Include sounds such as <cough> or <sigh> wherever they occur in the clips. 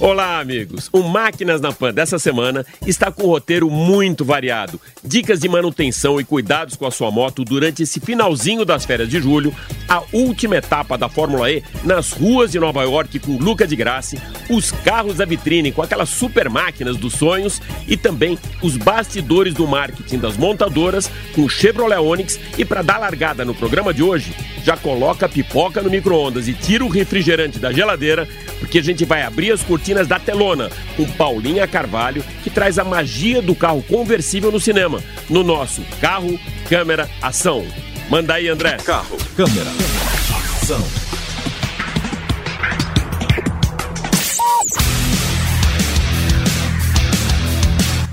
Olá, amigos! O Máquinas na Pan dessa semana está com um roteiro muito variado. Dicas de manutenção e cuidados com a sua moto durante esse finalzinho das férias de julho, a última etapa da Fórmula E nas ruas de Nova York com Luca de Graça, os carros da vitrine com aquelas super máquinas dos sonhos e também os bastidores do marketing das montadoras com Chevrolet Onix. E para dar largada no programa de hoje, já coloca a pipoca no micro-ondas e tira o refrigerante da geladeira, porque a gente vai abrir as cortinas oficinas da Telona, com Paulinha Carvalho, que traz a magia do carro conversível no cinema, no nosso Carro, Câmera, Ação. Manda aí, André. Carro, câmera, ação.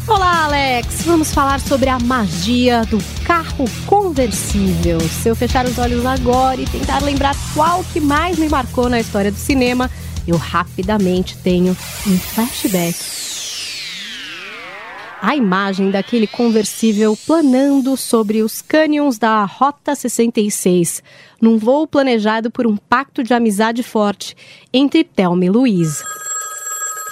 Olá, Alex! Vamos falar sobre a magia do carro conversível. Se eu fechar os olhos agora e tentar lembrar qual que mais me marcou na história do cinema, eu rapidamente tenho um flashback. A imagem daquele conversível planando sobre os cânions da Rota 66, num voo planejado por um pacto de amizade forte entre Thelma e Louise.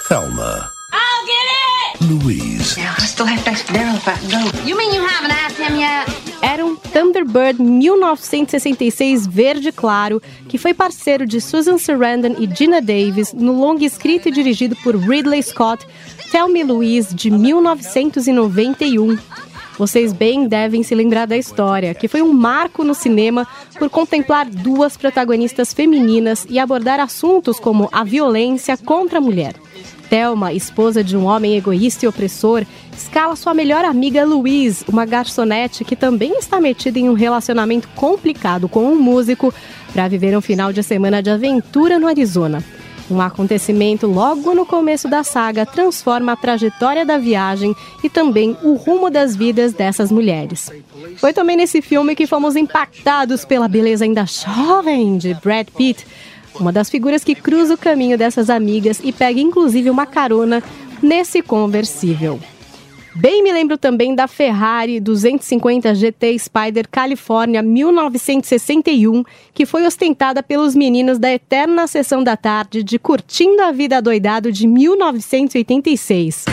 Thelma. I'll get it! Louise. Now, I still have to ask Daryl if I can go. You mean you haven't asked him yet? Era um Thunderbird 1966 verde claro, que foi parceiro de Susan Sarandon e Gina Davis no longa escrito e dirigido por Ridley Scott, Thelma Louise, de 1991. Vocês bem devem se lembrar da história, que foi um marco no cinema por contemplar duas protagonistas femininas e abordar assuntos como a violência contra a mulher. Thelma, esposa de um homem egoísta e opressor, escala sua melhor amiga Louise, uma garçonete que também está metida em um relacionamento complicado com um músico, para viver um final de semana de aventura no Arizona. Um acontecimento logo no começo da saga transforma a trajetória da viagem e também o rumo das vidas dessas mulheres. Foi também nesse filme que fomos impactados pela beleza ainda jovem de Brad Pitt, uma das figuras que cruza o caminho dessas amigas e pega inclusive uma carona nesse conversível. Bem me lembro também da Ferrari 250 GT Spider California 1961, que foi ostentada pelos meninos da Eterna Sessão da Tarde de Curtindo a Vida Doidado de 1986.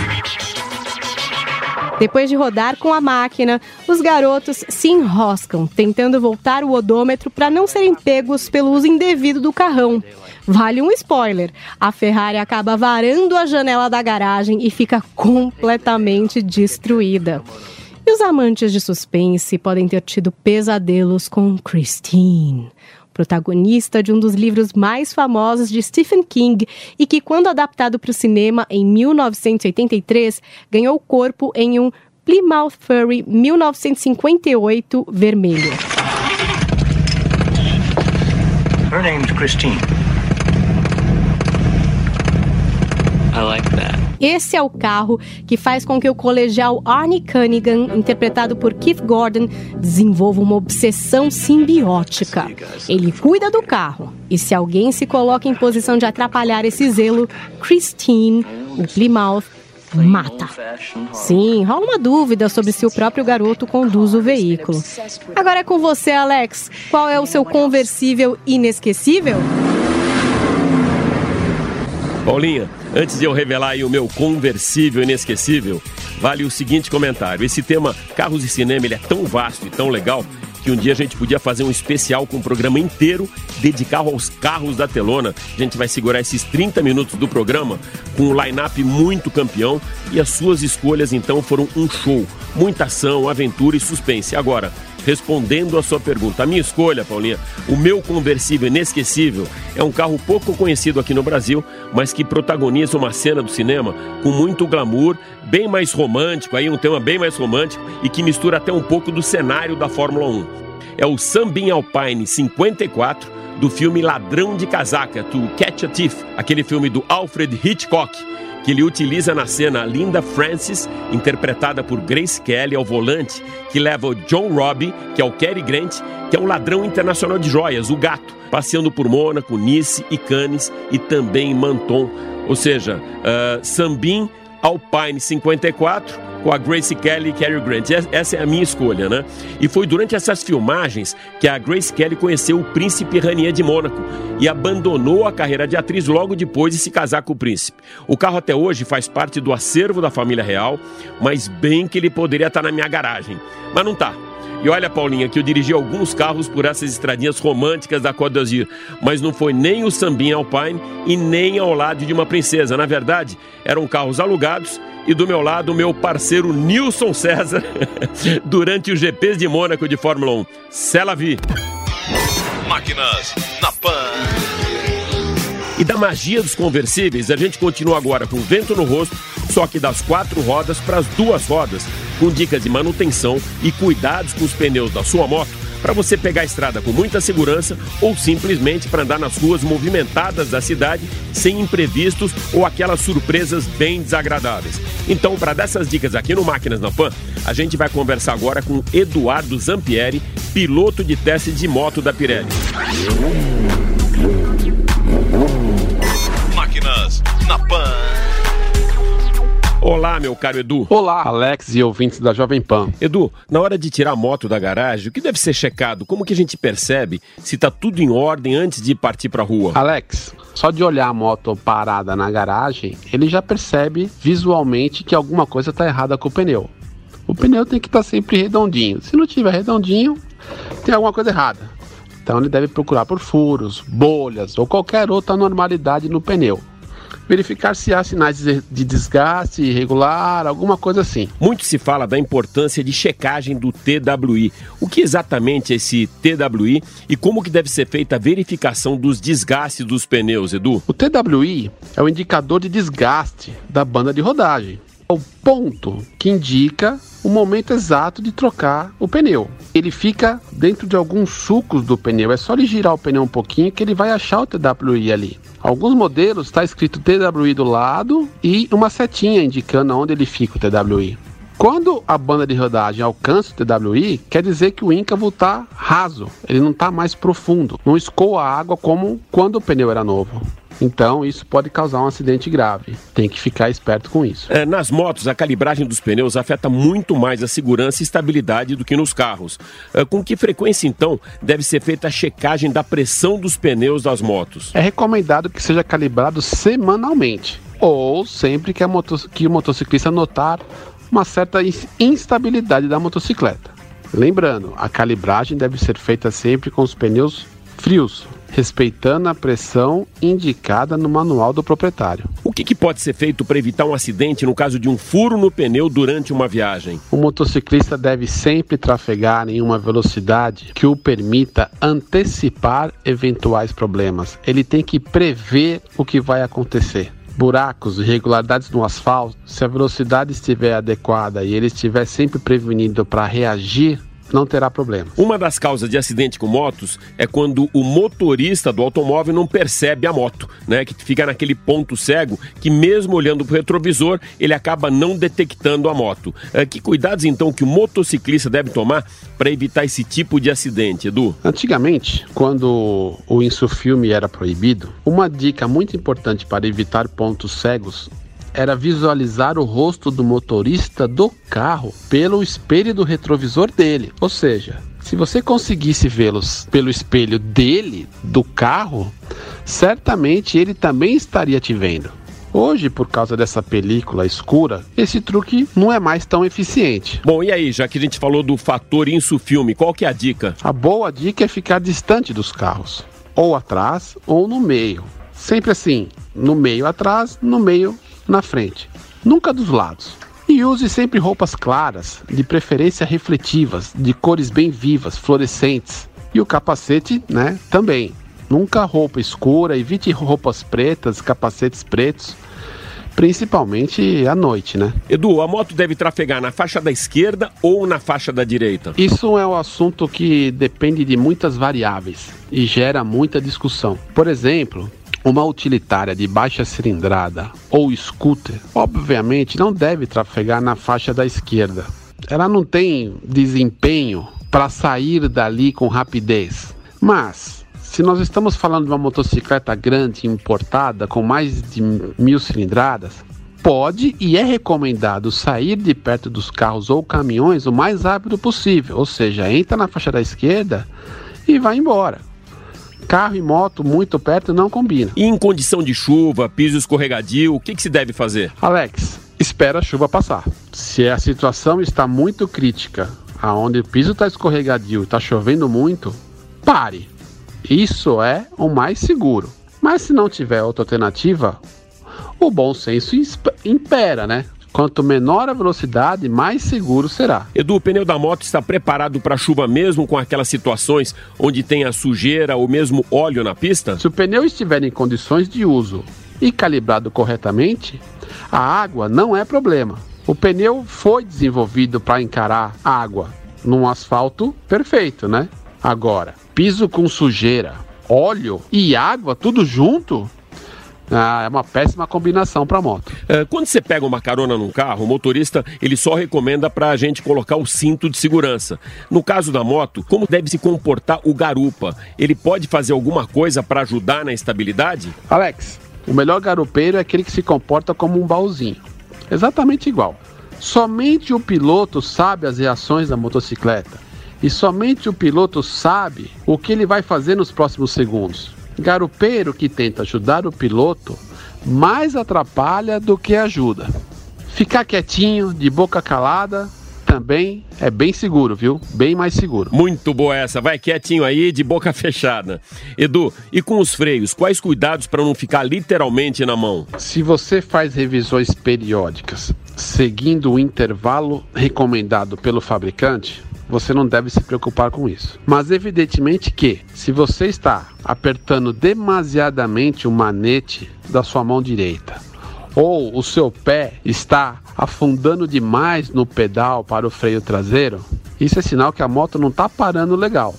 Depois de rodar com a máquina, os garotos se enroscam, tentando voltar o odômetro para não serem pegos pelo uso indevido do carrão. Vale um spoiler: a Ferrari acaba varando a janela da garagem e fica completamente destruída. E os amantes de suspense podem ter tido pesadelos com Christine, protagonista de um dos livros mais famosos de Stephen King e que, quando adaptado para o cinema em 1983, ganhou corpo em um Plymouth Fury 1958 vermelho. Her name's Christine. I like that. Esse é o carro que faz com que o colegial Arnie Cunningham, interpretado por Keith Gordon, desenvolva uma obsessão simbiótica. Ele cuida do carro, e se alguém se coloca em posição de atrapalhar esse zelo, Christine, o Plymouth, mata. Sim, rola uma dúvida sobre se o próprio garoto conduz o veículo. Agora é com você, Alex. Qual é o seu conversível inesquecível? Paulinha, antes de eu revelar o meu conversível inesquecível, vale o seguinte comentário. Esse tema carros e cinema ele é tão vasto e tão legal que um dia a gente podia fazer um especial com um programa inteiro dedicado aos carros da Telona. A gente vai segurar esses 30 minutos do programa com um line-up muito campeão e as suas escolhas então foram um show. Muita ação, aventura e suspense. Agora, respondendo a sua pergunta, a minha escolha, Paulinha, o meu conversível inesquecível é um carro pouco conhecido aqui no Brasil, mas que protagoniza uma cena do cinema com muito glamour, bem mais romântico, aí um tema bem mais romântico e que mistura até um pouco do cenário da Fórmula 1. É o Sambin Alpine 54 do filme Ladrão de Casaca, To Catch a Thief, aquele filme do Alfred Hitchcock, que ele utiliza na cena Linda Francis, interpretada por Grace Kelly ao volante, que leva o John Robbie, que é o Cary Grant, que é um ladrão internacional de joias, o gato, passeando por Mônaco, Nice e Cannes e também Menton. Ou seja, uh, Sambin Alpine 54 com a Grace Kelly e Cary Grant. Essa é a minha escolha, né? E foi durante essas filmagens que a Grace Kelly conheceu o príncipe Ranier de Mônaco e abandonou a carreira de atriz logo depois de se casar com o príncipe. O carro até hoje faz parte do acervo da família real, mas bem que ele poderia estar na minha garagem. Mas não tá. E olha, Paulinha, que eu dirigi alguns carros por essas estradinhas românticas da Côte d'Azur, mas não foi nem o Sambin Alpine e nem ao lado de uma princesa. Na verdade, eram carros alugados e do meu lado o meu parceiro Nilson César <laughs> durante os GPs de Mônaco de Fórmula 1. Cela vi. Máquinas na Pan. E da magia dos conversíveis, a gente continua agora com vento no rosto, só que das quatro rodas para as duas rodas, com dicas de manutenção e cuidados com os pneus da sua moto para você pegar a estrada com muita segurança ou simplesmente para andar nas ruas movimentadas da cidade sem imprevistos ou aquelas surpresas bem desagradáveis. Então, para dessas dicas aqui no Máquinas na Pan, a gente vai conversar agora com Eduardo Zampieri, piloto de teste de moto da Pirelli. Máquinas na Pan. Olá, meu caro Edu. Olá, Alex e ouvintes da Jovem Pan. Edu, na hora de tirar a moto da garagem, o que deve ser checado? Como que a gente percebe se está tudo em ordem antes de partir para a rua? Alex, só de olhar a moto parada na garagem, ele já percebe visualmente que alguma coisa está errada com o pneu. O pneu tem que estar tá sempre redondinho. Se não tiver redondinho, tem alguma coisa errada. Então ele deve procurar por furos, bolhas ou qualquer outra anormalidade no pneu verificar se há sinais de desgaste irregular, alguma coisa assim. Muito se fala da importância de checagem do TWI. O que exatamente é esse TWI e como que deve ser feita a verificação dos desgastes dos pneus, Edu? O TWI é o indicador de desgaste da banda de rodagem. É o ponto que indica o momento exato de trocar o pneu. Ele fica dentro de alguns sucos do pneu. É só ele girar o pneu um pouquinho que ele vai achar o TWI ali. Alguns modelos está escrito TWI do lado e uma setinha indicando onde ele fica o TWI. Quando a banda de rodagem alcança o TWI, quer dizer que o íncavo está raso, ele não está mais profundo, não escoa a água como quando o pneu era novo. Então, isso pode causar um acidente grave. Tem que ficar esperto com isso. É, nas motos, a calibragem dos pneus afeta muito mais a segurança e estabilidade do que nos carros. É, com que frequência, então, deve ser feita a checagem da pressão dos pneus das motos? É recomendado que seja calibrado semanalmente ou sempre que, moto que o motociclista notar uma certa instabilidade da motocicleta. Lembrando, a calibragem deve ser feita sempre com os pneus frios, respeitando a pressão indicada no manual do proprietário. O que, que pode ser feito para evitar um acidente no caso de um furo no pneu durante uma viagem? O motociclista deve sempre trafegar em uma velocidade que o permita antecipar eventuais problemas. Ele tem que prever o que vai acontecer buracos, irregularidades no asfalto, se a velocidade estiver adequada e ele estiver sempre prevenido para reagir não terá problema. Uma das causas de acidente com motos é quando o motorista do automóvel não percebe a moto, né? Que fica naquele ponto cego que mesmo olhando para o retrovisor, ele acaba não detectando a moto. É, que cuidados então que o motociclista deve tomar para evitar esse tipo de acidente, Edu? Antigamente, quando o insufilme era proibido, uma dica muito importante para evitar pontos cegos era visualizar o rosto do motorista do carro pelo espelho do retrovisor dele. Ou seja, se você conseguisse vê-los pelo espelho dele, do carro, certamente ele também estaria te vendo. Hoje, por causa dessa película escura, esse truque não é mais tão eficiente. Bom, e aí, já que a gente falou do fator insufilme, qual que é a dica? A boa dica é ficar distante dos carros, ou atrás ou no meio. Sempre assim, no meio atrás, no meio na frente, nunca dos lados. E use sempre roupas claras, de preferência refletivas, de cores bem vivas, fluorescentes. E o capacete, né, também. Nunca roupa escura, evite roupas pretas, capacetes pretos. principalmente à noite, né? Edu, a moto deve trafegar na faixa da esquerda ou na faixa da direita? Isso é um assunto que depende de muitas variáveis e gera muita discussão. Por exemplo, uma utilitária de baixa cilindrada ou scooter, obviamente não deve trafegar na faixa da esquerda. Ela não tem desempenho para sair dali com rapidez. Mas, se nós estamos falando de uma motocicleta grande importada com mais de mil cilindradas, pode e é recomendado sair de perto dos carros ou caminhões o mais rápido possível, ou seja, entra na faixa da esquerda e vai embora. Carro e moto muito perto não combina. E em condição de chuva, piso escorregadio, o que, que se deve fazer? Alex, espera a chuva passar. Se a situação está muito crítica, aonde o piso está escorregadio, está chovendo muito, pare. Isso é o mais seguro. Mas se não tiver outra alternativa, o bom senso impera, né? Quanto menor a velocidade, mais seguro será. Edu, o pneu da moto está preparado para chuva mesmo com aquelas situações onde tem a sujeira ou mesmo óleo na pista? Se o pneu estiver em condições de uso e calibrado corretamente, a água não é problema. O pneu foi desenvolvido para encarar água num asfalto perfeito, né? Agora, piso com sujeira, óleo e água tudo junto, ah, é uma péssima combinação para moto. É, quando você pega uma carona num carro, o motorista ele só recomenda para a gente colocar o cinto de segurança. No caso da moto, como deve se comportar o garupa? Ele pode fazer alguma coisa para ajudar na estabilidade? Alex, o melhor garupeiro é aquele que se comporta como um baúzinho. Exatamente igual. Somente o piloto sabe as reações da motocicleta. E somente o piloto sabe o que ele vai fazer nos próximos segundos. Garupeiro que tenta ajudar o piloto mais atrapalha do que ajuda. Ficar quietinho, de boca calada, também é bem seguro, viu? Bem mais seguro. Muito boa essa. Vai quietinho aí, de boca fechada. Edu, e com os freios, quais cuidados para não ficar literalmente na mão? Se você faz revisões periódicas, seguindo o intervalo recomendado pelo fabricante, você não deve se preocupar com isso. Mas evidentemente que, se você está apertando demasiadamente o manete da sua mão direita, ou o seu pé está afundando demais no pedal para o freio traseiro, isso é sinal que a moto não está parando legal.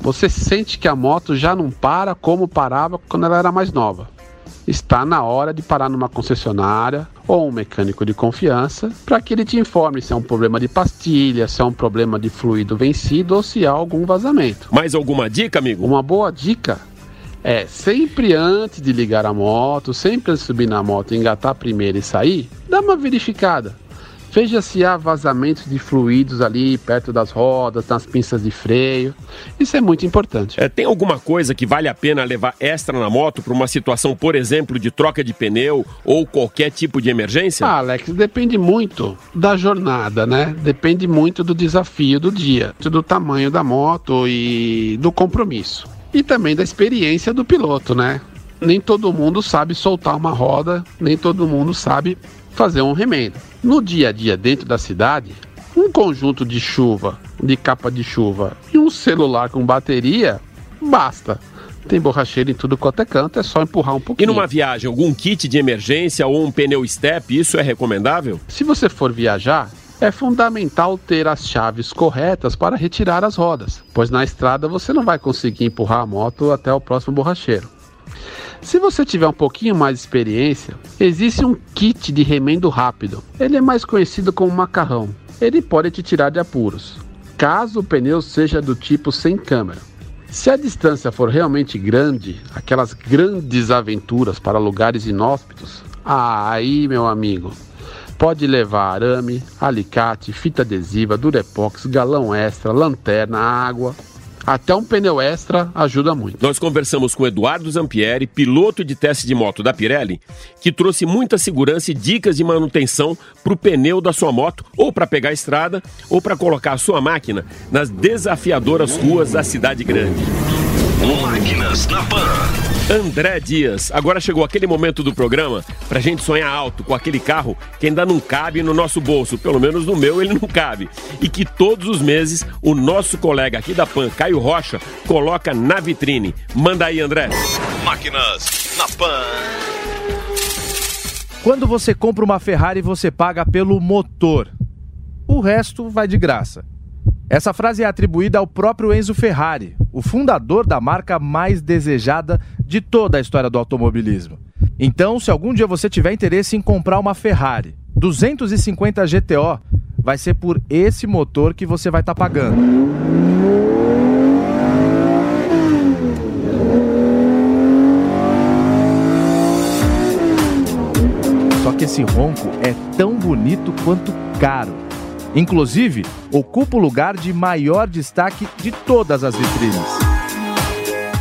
Você sente que a moto já não para como parava quando ela era mais nova está na hora de parar numa concessionária ou um mecânico de confiança para que ele te informe se é um problema de pastilha, se é um problema de fluido vencido ou se há algum vazamento. Mais alguma dica, amigo? Uma boa dica é sempre antes de ligar a moto, sempre antes de subir na moto, engatar primeiro e sair, dá uma verificada Veja se há vazamentos de fluidos ali perto das rodas, nas pinças de freio. Isso é muito importante. É, tem alguma coisa que vale a pena levar extra na moto para uma situação, por exemplo, de troca de pneu ou qualquer tipo de emergência? Ah, Alex, depende muito da jornada, né? Depende muito do desafio do dia, do tamanho da moto e do compromisso. E também da experiência do piloto, né? Nem todo mundo sabe soltar uma roda, nem todo mundo sabe fazer um remendo. No dia a dia dentro da cidade, um conjunto de chuva, de capa de chuva e um celular com bateria basta. Tem borracheira em tudo quanto é canto, é só empurrar um pouquinho. E numa viagem, algum kit de emergência ou um pneu step, isso é recomendável? Se você for viajar, é fundamental ter as chaves corretas para retirar as rodas, pois na estrada você não vai conseguir empurrar a moto até o próximo borracheiro. Se você tiver um pouquinho mais de experiência, existe um kit de remendo rápido. Ele é mais conhecido como macarrão. Ele pode te tirar de apuros, caso o pneu seja do tipo sem câmera. Se a distância for realmente grande, aquelas grandes aventuras para lugares inóspitos, aí, meu amigo, pode levar arame, alicate, fita adesiva, durepox, galão extra, lanterna, água, até um pneu extra ajuda muito. Nós conversamos com Eduardo Zampieri, piloto de teste de moto da Pirelli, que trouxe muita segurança e dicas de manutenção para o pneu da sua moto, ou para pegar a estrada, ou para colocar a sua máquina nas desafiadoras ruas da cidade grande. Máquinas na Pan. André Dias, agora chegou aquele momento do programa pra gente sonhar alto com aquele carro que ainda não cabe no nosso bolso, pelo menos no meu ele não cabe. E que todos os meses o nosso colega aqui da PAN, Caio Rocha, coloca na vitrine. Manda aí, André. Máquinas na Pan. Quando você compra uma Ferrari, você paga pelo motor. O resto vai de graça. Essa frase é atribuída ao próprio Enzo Ferrari, o fundador da marca mais desejada de toda a história do automobilismo. Então, se algum dia você tiver interesse em comprar uma Ferrari 250 GTO, vai ser por esse motor que você vai estar tá pagando. Só que esse ronco é tão bonito quanto caro. Inclusive, ocupa o lugar de maior destaque de todas as vitrines.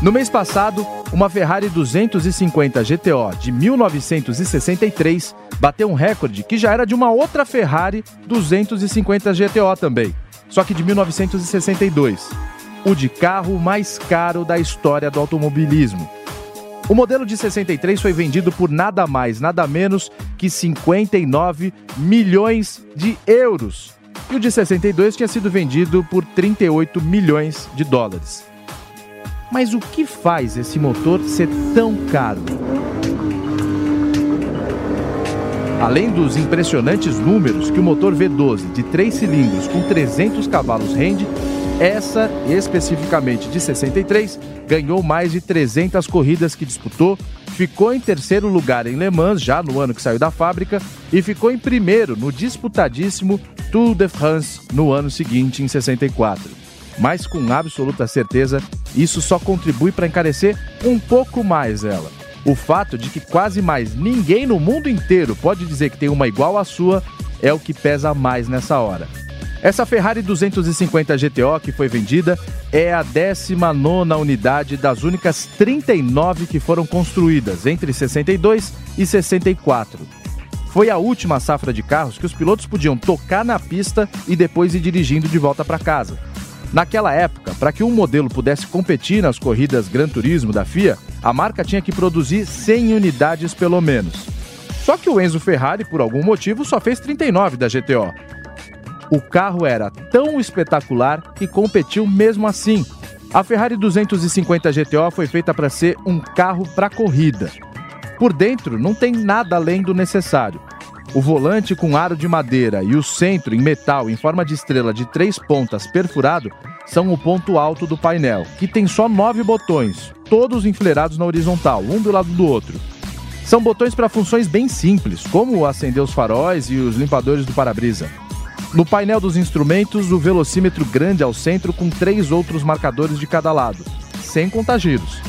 No mês passado, uma Ferrari 250 GTO de 1963 bateu um recorde que já era de uma outra Ferrari 250 GTO também, só que de 1962. O de carro mais caro da história do automobilismo. O modelo de 63 foi vendido por nada mais, nada menos que 59 milhões de euros e o de 62 tinha sido vendido por 38 milhões de dólares. Mas o que faz esse motor ser tão caro? Além dos impressionantes números que o motor V12 de 3 cilindros com 300 cavalos rende, essa, especificamente de 63, ganhou mais de 300 corridas que disputou, ficou em terceiro lugar em Le Mans, já no ano que saiu da fábrica, e ficou em primeiro no disputadíssimo Tour de France no ano seguinte, em 64. Mas com absoluta certeza, isso só contribui para encarecer um pouco mais ela. O fato de que quase mais ninguém no mundo inteiro pode dizer que tem uma igual à sua é o que pesa mais nessa hora. Essa Ferrari 250 GTO que foi vendida é a 19 unidade das únicas 39 que foram construídas entre 62 e 64. Foi a última safra de carros que os pilotos podiam tocar na pista e depois ir dirigindo de volta para casa. Naquela época, para que um modelo pudesse competir nas corridas Gran Turismo da FIA, a marca tinha que produzir 100 unidades pelo menos. Só que o Enzo Ferrari, por algum motivo, só fez 39 da GTO, o carro era tão espetacular que competiu mesmo assim. A Ferrari 250 GTO foi feita para ser um carro para corrida. Por dentro não tem nada além do necessário. O volante com aro de madeira e o centro em metal em forma de estrela de três pontas perfurado são o ponto alto do painel, que tem só nove botões, todos enfileirados na horizontal, um do lado do outro. São botões para funções bem simples, como acender os faróis e os limpadores do para-brisa. No painel dos instrumentos, o velocímetro grande ao centro com três outros marcadores de cada lado, sem contar giros.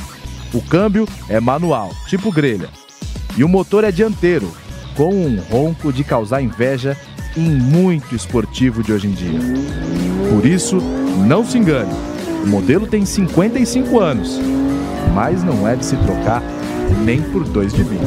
O câmbio é manual, tipo grelha. E o motor é dianteiro, com um ronco de causar inveja em muito esportivo de hoje em dia. Por isso, não se engane, o modelo tem 55 anos, mas não é de se trocar nem por dois de 20.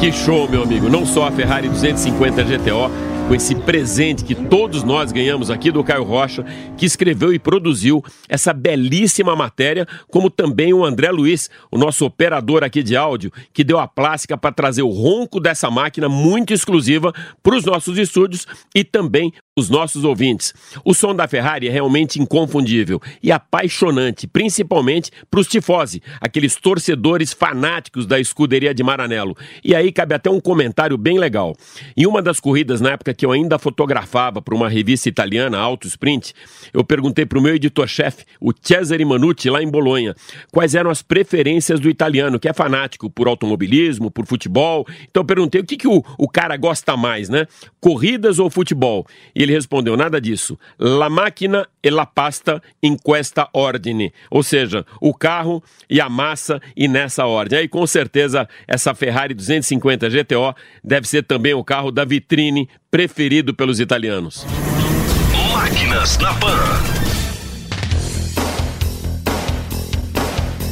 Que show, meu amigo! Não só a Ferrari 250 GTO com esse presente que todos nós ganhamos aqui do Caio Rocha, que escreveu e produziu essa belíssima matéria, como também o André Luiz, o nosso operador aqui de áudio, que deu a plástica para trazer o ronco dessa máquina muito exclusiva para os nossos estúdios e também os nossos ouvintes. O som da Ferrari é realmente inconfundível e apaixonante, principalmente para os tifosi, aqueles torcedores fanáticos da escuderia de Maranello. E aí cabe até um comentário bem legal. Em uma das corridas, na época que eu ainda fotografava para uma revista italiana, Auto Sprint, eu perguntei para o meu editor-chefe, o Cesare Manucci, lá em Bolonha, quais eram as preferências do italiano, que é fanático por automobilismo, por futebol. Então eu perguntei o que, que o, o cara gosta mais, né? Corridas ou futebol? E ele respondeu: nada disso. La máquina e la pasta in questa ordine. Ou seja, o carro e a massa e nessa ordem. Aí com certeza essa Ferrari 250 GTO deve ser também o carro da vitrine preferido pelos italianos. Máquinas na Pan.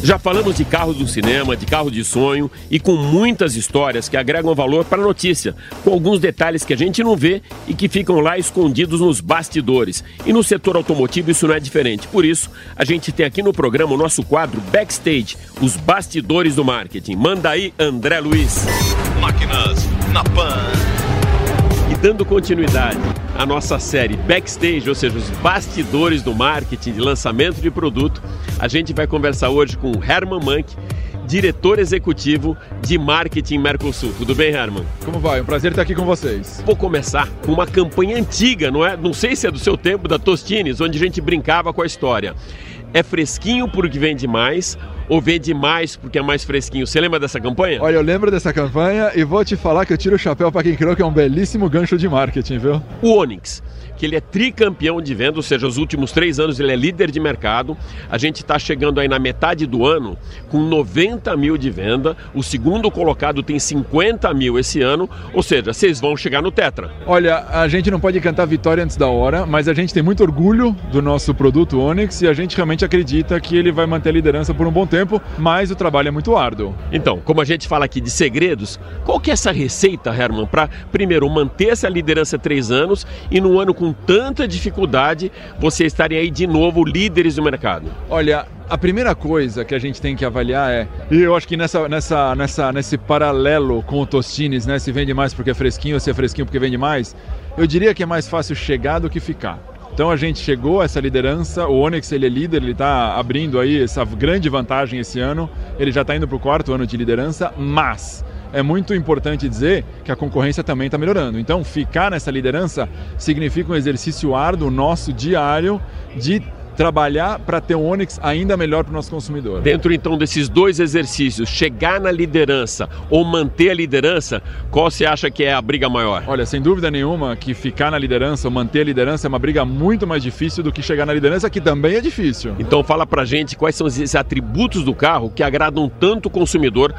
Já falamos de carros do cinema, de carro de sonho e com muitas histórias que agregam valor para a notícia, com alguns detalhes que a gente não vê e que ficam lá escondidos nos bastidores. E no setor automotivo isso não é diferente. Por isso, a gente tem aqui no programa o nosso quadro Backstage, os bastidores do marketing. Manda aí, André Luiz. Máquinas na Pan dando continuidade à nossa série Backstage, ou seja, os bastidores do marketing de lançamento de produto, a gente vai conversar hoje com o Herman Mank, diretor executivo de marketing Mercosul. Tudo bem, Herman? Como vai? Um prazer estar aqui com vocês. Vou começar com uma campanha antiga, não é? Não sei se é do seu tempo, da Tostines, onde a gente brincava com a história. É fresquinho porque vende mais ou vende mais porque é mais fresquinho? Você lembra dessa campanha? Olha, eu lembro dessa campanha e vou te falar que eu tiro o chapéu para quem criou que é um belíssimo gancho de marketing, viu? O Onix que ele é tricampeão de venda, ou seja, os últimos três anos ele é líder de mercado. A gente está chegando aí na metade do ano com 90 mil de venda. O segundo colocado tem 50 mil esse ano, ou seja, vocês vão chegar no Tetra. Olha, a gente não pode cantar vitória antes da hora, mas a gente tem muito orgulho do nosso produto Onix e a gente realmente acredita que ele vai manter a liderança por um bom tempo, mas o trabalho é muito árduo. Então, como a gente fala aqui de segredos, qual que é essa receita, Herman, para primeiro manter essa liderança três anos e no ano com tanta dificuldade vocês estarem aí de novo líderes do mercado? Olha, a primeira coisa que a gente tem que avaliar é, e eu acho que nessa, nessa, nessa, nesse paralelo com o Tostines, né, se vende mais porque é fresquinho ou se é fresquinho porque vende mais, eu diria que é mais fácil chegar do que ficar. Então a gente chegou a essa liderança, o Onyx ele é líder, ele está abrindo aí essa grande vantagem esse ano, ele já está indo para o quarto ano de liderança, mas é muito importante dizer que a concorrência também está melhorando. Então, ficar nessa liderança significa um exercício árduo nosso diário de trabalhar para ter um Onix ainda melhor para o nosso consumidor. Dentro então desses dois exercícios, chegar na liderança ou manter a liderança, qual você acha que é a briga maior? Olha, sem dúvida nenhuma que ficar na liderança ou manter a liderança é uma briga muito mais difícil do que chegar na liderança, que também é difícil. Então fala pra gente quais são esses atributos do carro que agradam tanto o consumidor,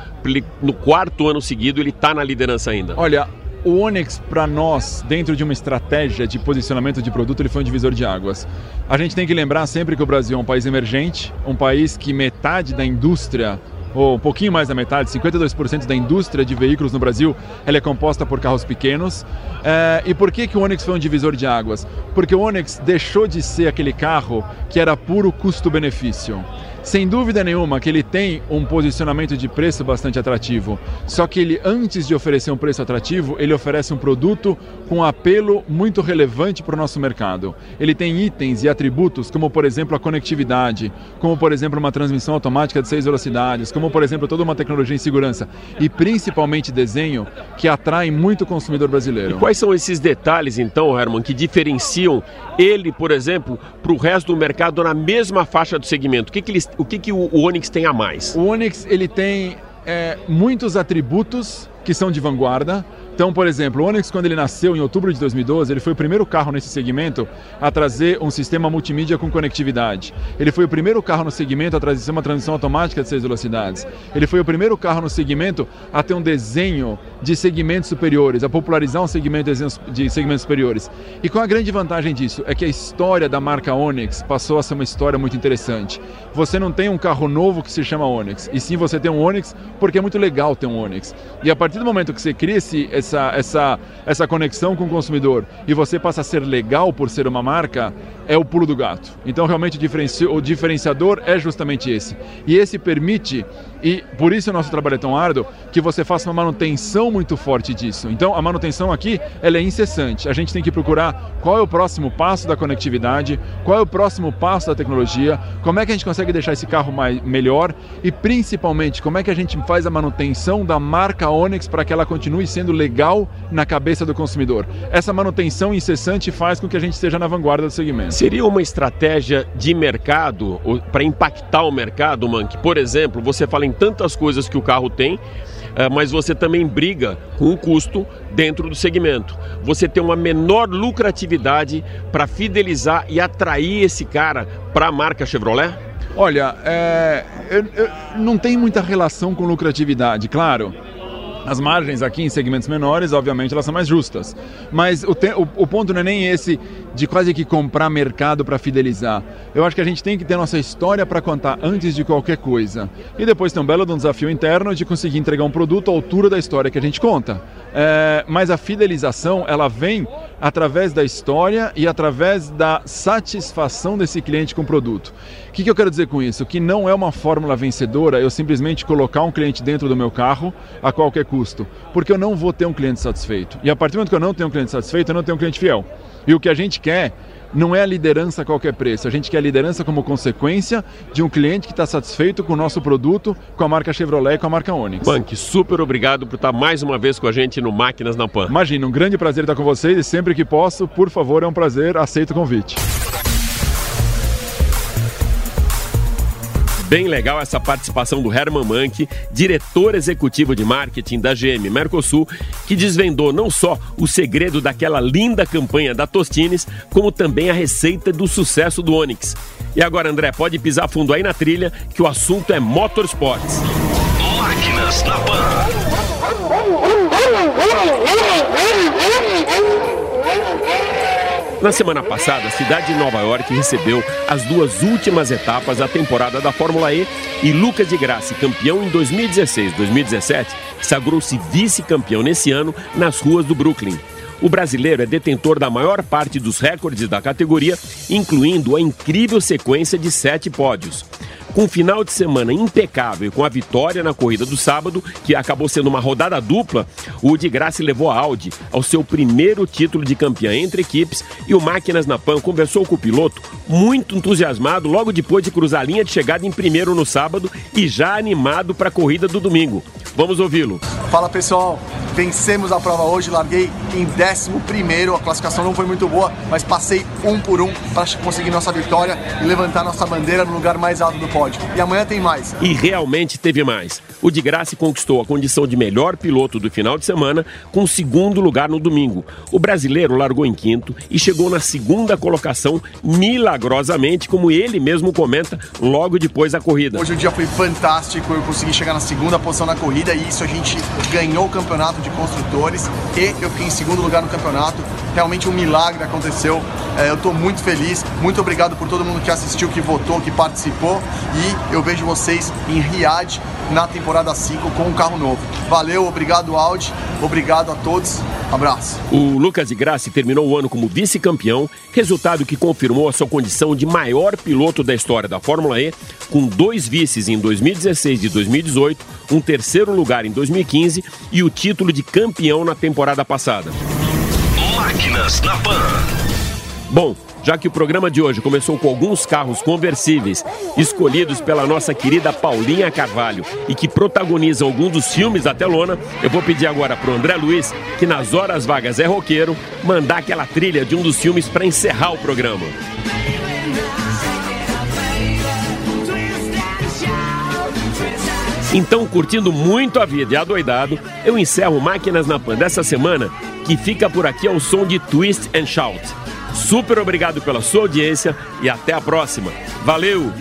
no quarto ano seguido ele está na liderança ainda. Olha, o Onix, para nós, dentro de uma estratégia de posicionamento de produto, ele foi um divisor de águas. A gente tem que lembrar sempre que o Brasil é um país emergente, um país que metade da indústria ou um pouquinho mais da metade, 52% da indústria de veículos no Brasil, ela é composta por carros pequenos. É, e por que, que o Onix foi um divisor de águas? Porque o Onix deixou de ser aquele carro que era puro custo-benefício. Sem dúvida nenhuma que ele tem um posicionamento de preço bastante atrativo. Só que ele, antes de oferecer um preço atrativo, ele oferece um produto com apelo muito relevante para o nosso mercado. Ele tem itens e atributos como, por exemplo, a conectividade, como, por exemplo, uma transmissão automática de seis velocidades, como, por exemplo, toda uma tecnologia em segurança e principalmente desenho que atrai muito o consumidor brasileiro. E quais são esses detalhes, então, Herman, que diferenciam ele, por exemplo, para o resto do mercado na mesma faixa do segmento? O que, que eles o que, que o, Onix tem a mais? O Onix ele tem é, muitos atributos que são de vanguarda. Então, por exemplo, o Onix, quando ele nasceu em outubro de 2012, ele foi o primeiro carro nesse segmento a trazer um sistema multimídia com conectividade. Ele foi o primeiro carro no segmento a trazer uma transmissão automática de seis velocidades. Ele foi o primeiro carro no segmento a ter um desenho de segmentos superiores, a popularizar um segmento de segmentos superiores. E qual a grande vantagem disso? É que a história da marca Onix passou a ser uma história muito interessante. Você não tem um carro novo que se chama Onix, e sim você tem um Onix porque é muito legal ter um Onix. E a partir do momento que você cria esse, essa, essa, essa conexão com o consumidor e você passa a ser legal por ser uma marca, é o pulo do gato. Então, realmente, o, diferenciador é justamente esse. E esse permite, e por isso o nosso trabalho é tão árduo, que você faça uma manutenção muito forte disso. Então, a manutenção aqui ela é incessante. A gente tem que procurar qual é o próximo passo da conectividade, qual é o próximo passo da tecnologia, como é que a gente consegue deixar esse carro mais, melhor e, principalmente, como é que a gente faz a manutenção da marca Onix para que ela continue sendo legal na cabeça do consumidor. Essa manutenção incessante faz com que a gente esteja na vanguarda do segmento. Seria uma estratégia de mercado para impactar o mercado, Mank? Por exemplo, você fala em tantas coisas que o carro tem, eh, mas você também briga com o custo dentro do segmento. Você tem uma menor lucratividade para fidelizar e atrair esse cara para a marca Chevrolet? Olha, é, eu, eu, não tem muita relação com lucratividade, claro. As margens aqui em segmentos menores, obviamente, elas são mais justas. Mas o, te, o, o ponto não é nem esse de quase que comprar mercado para fidelizar. Eu acho que a gente tem que ter nossa história para contar antes de qualquer coisa. E depois tem um belo desafio interno de conseguir entregar um produto à altura da história que a gente conta. É, mas a fidelização, ela vem através da história e através da satisfação desse cliente com o produto. O que, que eu quero dizer com isso? Que não é uma fórmula vencedora eu simplesmente colocar um cliente dentro do meu carro a qualquer custo, porque eu não vou ter um cliente satisfeito. E a partir do momento que eu não tenho um cliente satisfeito, eu não tenho um cliente fiel. E o que a gente quer não é a liderança a qualquer preço. A gente quer a liderança como consequência de um cliente que está satisfeito com o nosso produto, com a marca Chevrolet e com a marca Onix. Punk, super obrigado por estar mais uma vez com a gente no Máquinas na Pan. Imagina, um grande prazer estar com vocês e sempre que posso, por favor, é um prazer, aceito o convite. Bem legal essa participação do Herman Mank, diretor executivo de marketing da GM Mercosul, que desvendou não só o segredo daquela linda campanha da Tostines, como também a receita do sucesso do Onix. E agora, André, pode pisar fundo aí na trilha, que o assunto é motorsports. Máquinas na Pan. Na semana passada, a cidade de Nova York recebeu as duas últimas etapas da temporada da Fórmula E e Lucas de Grassi, campeão em 2016-2017, sagrou-se vice-campeão nesse ano nas ruas do Brooklyn. O brasileiro é detentor da maior parte dos recordes da categoria, incluindo a incrível sequência de sete pódios. Com um final de semana impecável e com a vitória na corrida do sábado, que acabou sendo uma rodada dupla, o de Graça levou a Audi ao seu primeiro título de campeã entre equipes e o Máquinas na Pan conversou com o piloto muito entusiasmado logo depois de cruzar a linha de chegada em primeiro no sábado e já animado para a corrida do domingo. Vamos ouvi-lo. Fala pessoal, vencemos a prova hoje, larguei em 11 primeiro, a classificação não foi muito boa, mas passei um por um para conseguir nossa vitória e levantar nossa bandeira no lugar mais alto do pódio. E amanhã tem mais. E realmente teve mais. O de Graça conquistou a condição de melhor piloto do final de semana, com segundo lugar no domingo. O brasileiro largou em quinto e chegou na segunda colocação milagrosamente, como ele mesmo comenta logo depois da corrida. Hoje o dia foi fantástico, eu consegui chegar na segunda posição na corrida e isso a gente ganhou o campeonato de construtores e eu fiquei em segundo lugar no campeonato. Realmente um milagre aconteceu. É, eu estou muito feliz. Muito obrigado por todo mundo que assistiu, que votou, que participou. E eu vejo vocês em Riad na temporada 5 com um carro novo. Valeu, obrigado Audi, obrigado a todos. Abraço. O Lucas de Grassi terminou o ano como vice-campeão, resultado que confirmou a sua condição de maior piloto da história da Fórmula E, com dois vices em 2016 e 2018, um terceiro lugar em 2015 e o título de campeão na temporada passada. Máquinas na Pan. Bom, já que o programa de hoje começou com alguns carros conversíveis escolhidos pela nossa querida Paulinha Carvalho e que protagonizam alguns dos filmes da telona, eu vou pedir agora pro André Luiz, que nas horas vagas é roqueiro, mandar aquela trilha de um dos filmes para encerrar o programa. Então, curtindo muito a vida e adoidado, eu encerro Máquinas na Pan dessa semana, que fica por aqui ao som de Twist and Shout. Super obrigado pela sua audiência e até a próxima. Valeu!